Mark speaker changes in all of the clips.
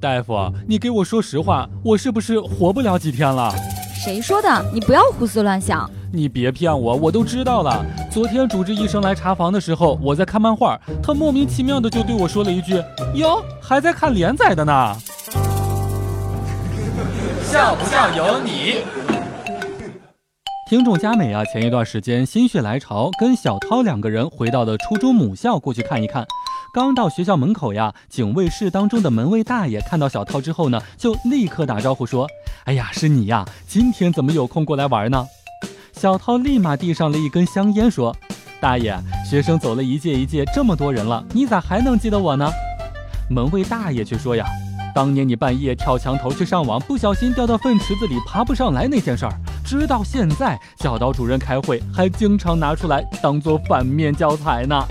Speaker 1: 大夫，你给我说实话，我是不是活不了几天了？
Speaker 2: 谁说的？你不要胡思乱想。
Speaker 1: 你别骗我，我都知道了。昨天主治医生来查房的时候，我在看漫画，他莫名其妙的就对我说了一句：“哟，还在看连载的呢。”笑不笑由你。听众佳美啊，前一段时间心血来潮，跟小涛两个人回到了初中母校过去看一看。刚到学校门口呀，警卫室当中的门卫大爷看到小涛之后呢，就立刻打招呼说：“哎呀，是你呀！今天怎么有空过来玩呢？”小涛立马递上了一根香烟，说：“大爷，学生走了一届一届，这么多人了，你咋还能记得我呢？”门卫大爷却说：“呀，当年你半夜跳墙头去上网，不小心掉到粪池子里爬不上来那件事儿，直到现在教导主任开会还经常拿出来当做反面教材呢。”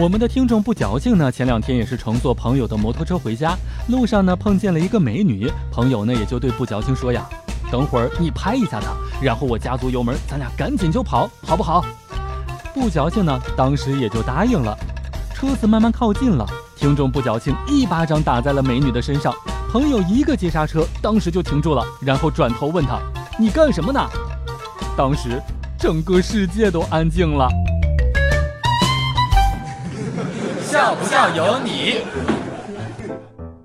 Speaker 1: 我们的听众不矫情呢，前两天也是乘坐朋友的摩托车回家，路上呢碰见了一个美女，朋友呢也就对不矫情说呀：“等会儿你拍一下她，然后我加足油门，咱俩赶紧就跑，好不好？”不矫情呢，当时也就答应了。车子慢慢靠近了，听众不矫情一巴掌打在了美女的身上，朋友一个急刹车，当时就停住了，然后转头问他：“你干什么呢？”当时整个世界都安静了。笑不笑由你。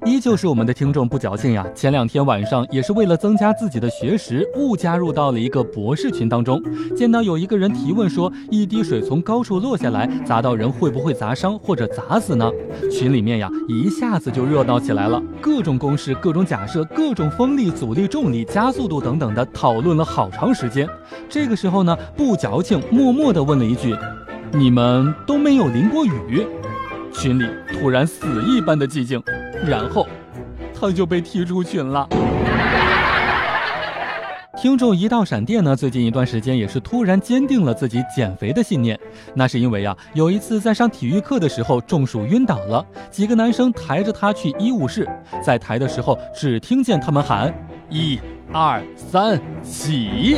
Speaker 1: 依旧是我们的听众不矫情呀。前两天晚上也是为了增加自己的学识，误加入到了一个博士群当中。见到有一个人提问说，一滴水从高处落下来砸到人会不会砸伤或者砸死呢？群里面呀一下子就热闹起来了，各种公式、各种假设、各种风力、阻力、重力、加速度等等的讨论了好长时间。这个时候呢，不矫情默默地问了一句：“你们都没有淋过雨？”群里突然死一般的寂静，然后他就被踢出群了。听众一道闪电呢，最近一段时间也是突然坚定了自己减肥的信念。那是因为啊，有一次在上体育课的时候中暑晕倒了，几个男生抬着他去医务室，在抬的时候只听见他们喊：“一、二、三，起！”